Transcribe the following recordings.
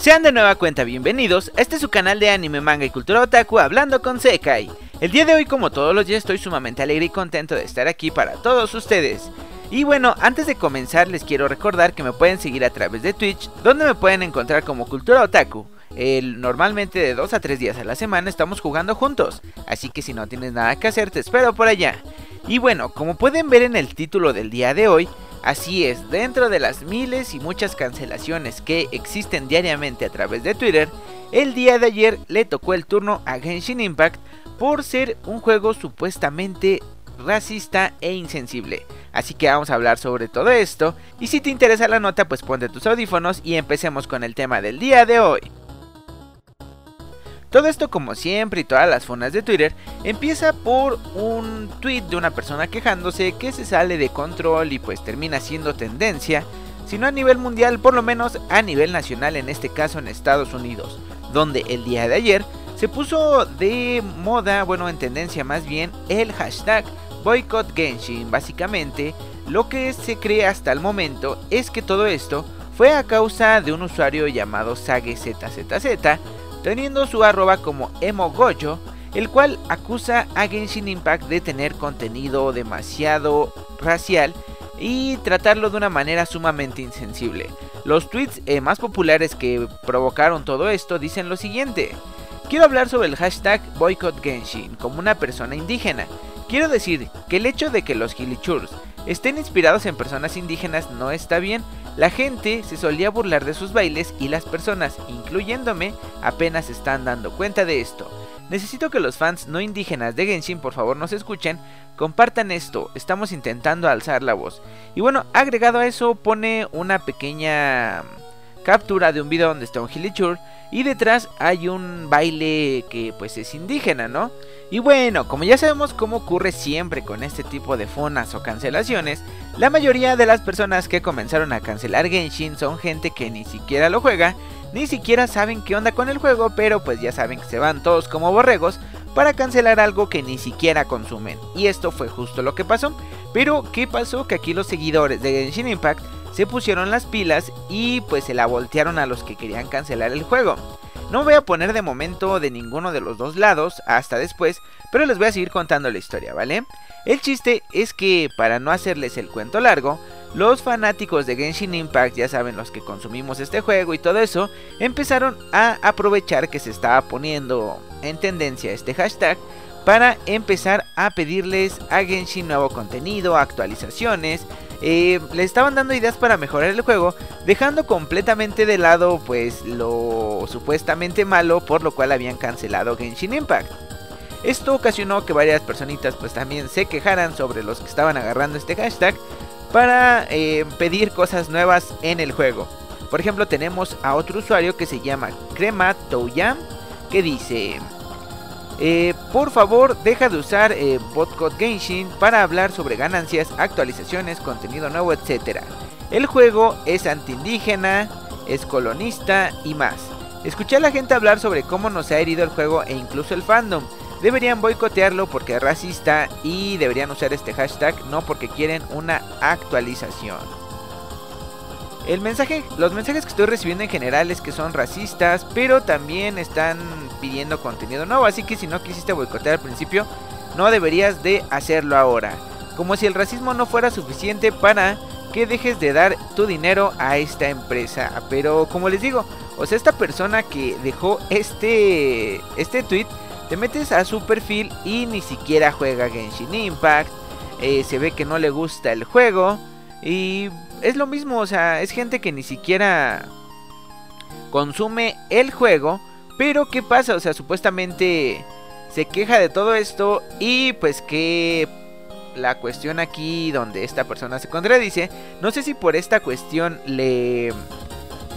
Sean de nueva cuenta bienvenidos, este es su canal de anime, manga y cultura otaku hablando con Sekai. El día de hoy como todos los días estoy sumamente alegre y contento de estar aquí para todos ustedes. Y bueno, antes de comenzar les quiero recordar que me pueden seguir a través de Twitch, donde me pueden encontrar como Cultura Otaku. Normalmente de 2 a 3 días a la semana estamos jugando juntos, así que si no tienes nada que hacer te espero por allá. Y bueno, como pueden ver en el título del día de hoy, Así es, dentro de las miles y muchas cancelaciones que existen diariamente a través de Twitter, el día de ayer le tocó el turno a Genshin Impact por ser un juego supuestamente racista e insensible. Así que vamos a hablar sobre todo esto y si te interesa la nota pues ponte tus audífonos y empecemos con el tema del día de hoy. Todo esto como siempre y todas las fonas de Twitter empieza por un tweet de una persona quejándose que se sale de control y pues termina siendo tendencia, si no a nivel mundial, por lo menos a nivel nacional, en este caso en Estados Unidos, donde el día de ayer se puso de moda, bueno en tendencia más bien, el hashtag Boycott Genshin. Básicamente, lo que se cree hasta el momento es que todo esto fue a causa de un usuario llamado SageZZZ teniendo su arroba como emogoyo, el cual acusa a Genshin Impact de tener contenido demasiado racial y tratarlo de una manera sumamente insensible. Los tweets eh, más populares que provocaron todo esto dicen lo siguiente. Quiero hablar sobre el hashtag Boycott Genshin como una persona indígena. Quiero decir que el hecho de que los Gilichurs estén inspirados en personas indígenas no está bien, la gente se solía burlar de sus bailes y las personas, incluyéndome, apenas están dando cuenta de esto. Necesito que los fans no indígenas de Genshin por favor nos escuchen, compartan esto, estamos intentando alzar la voz. Y bueno, agregado a eso pone una pequeña captura de un video donde está un Hilichur y detrás hay un baile que pues es indígena, ¿no? Y bueno, como ya sabemos cómo ocurre siempre con este tipo de fonas o cancelaciones, la mayoría de las personas que comenzaron a cancelar Genshin son gente que ni siquiera lo juega, ni siquiera saben qué onda con el juego, pero pues ya saben que se van todos como borregos para cancelar algo que ni siquiera consumen. Y esto fue justo lo que pasó. Pero ¿qué pasó? Que aquí los seguidores de Genshin Impact se pusieron las pilas y pues se la voltearon a los que querían cancelar el juego. No voy a poner de momento de ninguno de los dos lados hasta después, pero les voy a seguir contando la historia, ¿vale? El chiste es que, para no hacerles el cuento largo, los fanáticos de Genshin Impact, ya saben los que consumimos este juego y todo eso, empezaron a aprovechar que se estaba poniendo en tendencia este hashtag para empezar a pedirles a Genshin nuevo contenido, actualizaciones, eh, le estaban dando ideas para mejorar el juego, dejando completamente de lado pues lo supuestamente malo por lo cual habían cancelado Genshin Impact. Esto ocasionó que varias personitas pues también se quejaran sobre los que estaban agarrando este hashtag para eh, pedir cosas nuevas en el juego. Por ejemplo tenemos a otro usuario que se llama Crema Toyam que dice... Eh, por favor, deja de usar eh, Botcode Genshin para hablar sobre ganancias, actualizaciones, contenido nuevo, etc. El juego es antiindígena, es colonista y más. Escuché a la gente hablar sobre cómo nos ha herido el juego e incluso el fandom. Deberían boicotearlo porque es racista y deberían usar este hashtag no porque quieren una actualización. El mensaje, los mensajes que estoy recibiendo en general es que son racistas, pero también están pidiendo contenido nuevo, así que si no quisiste boicotear al principio, no deberías de hacerlo ahora. Como si el racismo no fuera suficiente para que dejes de dar tu dinero a esta empresa. Pero como les digo, o sea, esta persona que dejó este este tweet, te metes a su perfil y ni siquiera juega Genshin Impact. Eh, se ve que no le gusta el juego y es lo mismo, o sea, es gente que ni siquiera consume el juego. Pero ¿qué pasa? O sea, supuestamente se queja de todo esto y pues que la cuestión aquí donde esta persona se contradice, no sé si por esta cuestión le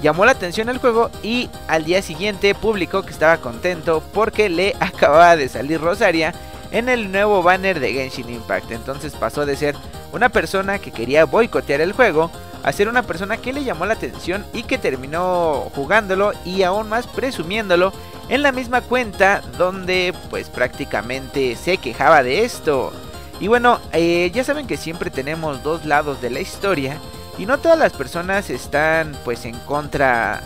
llamó la atención el juego y al día siguiente publicó que estaba contento porque le acababa de salir Rosaria en el nuevo banner de Genshin Impact. Entonces pasó de ser una persona que quería boicotear el juego a ser una persona que le llamó la atención y que terminó jugándolo y aún más presumiéndolo en la misma cuenta donde pues prácticamente se quejaba de esto. Y bueno, eh, ya saben que siempre tenemos dos lados de la historia y no todas las personas están pues en contra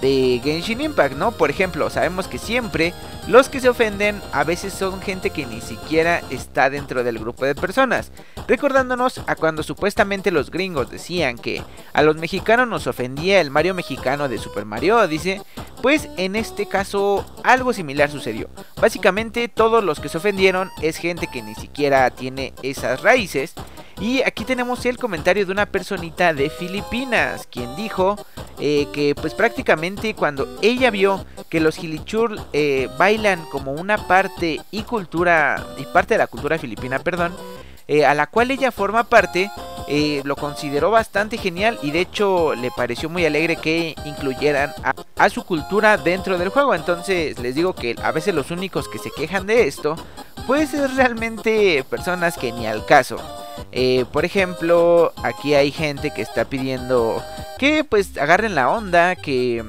de Genshin Impact, ¿no? Por ejemplo, sabemos que siempre los que se ofenden a veces son gente que ni siquiera está dentro del grupo de personas, recordándonos a cuando supuestamente los gringos decían que a los mexicanos nos ofendía el Mario mexicano de Super Mario dice pues en este caso algo similar sucedió. Básicamente todos los que se ofendieron es gente que ni siquiera tiene esas raíces y aquí tenemos el comentario de una personita de Filipinas, quien dijo eh, que pues prácticamente cuando ella vio que los Gilichur eh, bailan como una parte y cultura, y parte de la cultura filipina, perdón, eh, a la cual ella forma parte, lo consideró bastante genial y de hecho le pareció muy alegre que incluyeran a, a, su cultura dentro del juego. Entonces les digo que a veces los únicos que se quejan de esto, pues es realmente personas que ni al caso. Eh, por ejemplo, aquí hay gente que está pidiendo que pues agarren la onda, que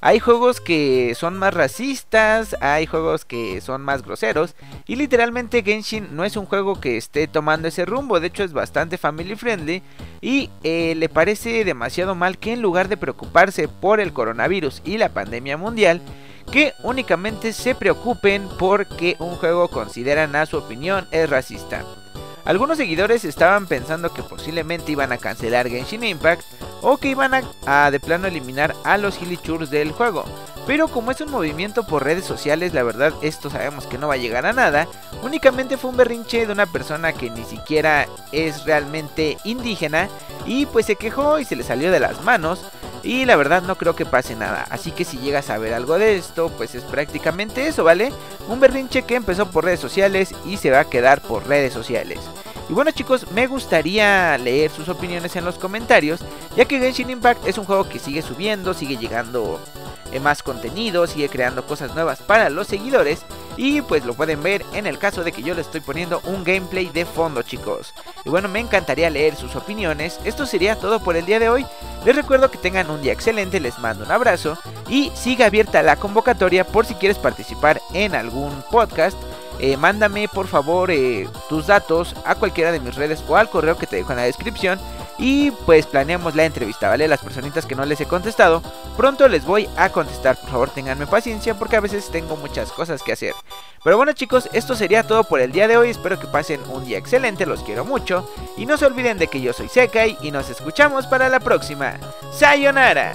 hay juegos que son más racistas, hay juegos que son más groseros y literalmente Genshin no es un juego que esté tomando ese rumbo, de hecho es bastante family friendly y eh, le parece demasiado mal que en lugar de preocuparse por el coronavirus y la pandemia mundial, que únicamente se preocupen porque un juego consideran a su opinión es racista. Algunos seguidores estaban pensando que posiblemente iban a cancelar Genshin Impact o que iban a, de plano eliminar a los Hilichurs del juego. Pero como es un movimiento por redes sociales, la verdad esto sabemos que no va a llegar a nada. Únicamente fue un berrinche de una persona que ni siquiera es realmente indígena y pues se quejó y se le salió de las manos. Y la verdad no creo que pase nada. Así que si llegas a ver algo de esto, pues es prácticamente eso, ¿vale? Un berrinche que empezó por redes sociales y se va a quedar por redes sociales. Y bueno chicos, me gustaría leer sus opiniones en los comentarios, ya que Genshin Impact es un juego que sigue subiendo, sigue llegando en más contenido, sigue creando cosas nuevas para los seguidores y pues lo pueden ver en el caso de que yo le estoy poniendo un gameplay de fondo chicos. Y bueno, me encantaría leer sus opiniones. Esto sería todo por el día de hoy. Les recuerdo que tengan un día excelente, les mando un abrazo y siga abierta la convocatoria por si quieres participar en algún podcast eh, mándame por favor eh, tus datos a cualquiera de mis redes o al correo que te dejo en la descripción y pues planeamos la entrevista, ¿vale? Las personitas que no les he contestado, pronto les voy a contestar, por favor tenganme paciencia porque a veces tengo muchas cosas que hacer. Pero bueno chicos, esto sería todo por el día de hoy, espero que pasen un día excelente, los quiero mucho y no se olviden de que yo soy Sekai y nos escuchamos para la próxima. ¡Sayonara!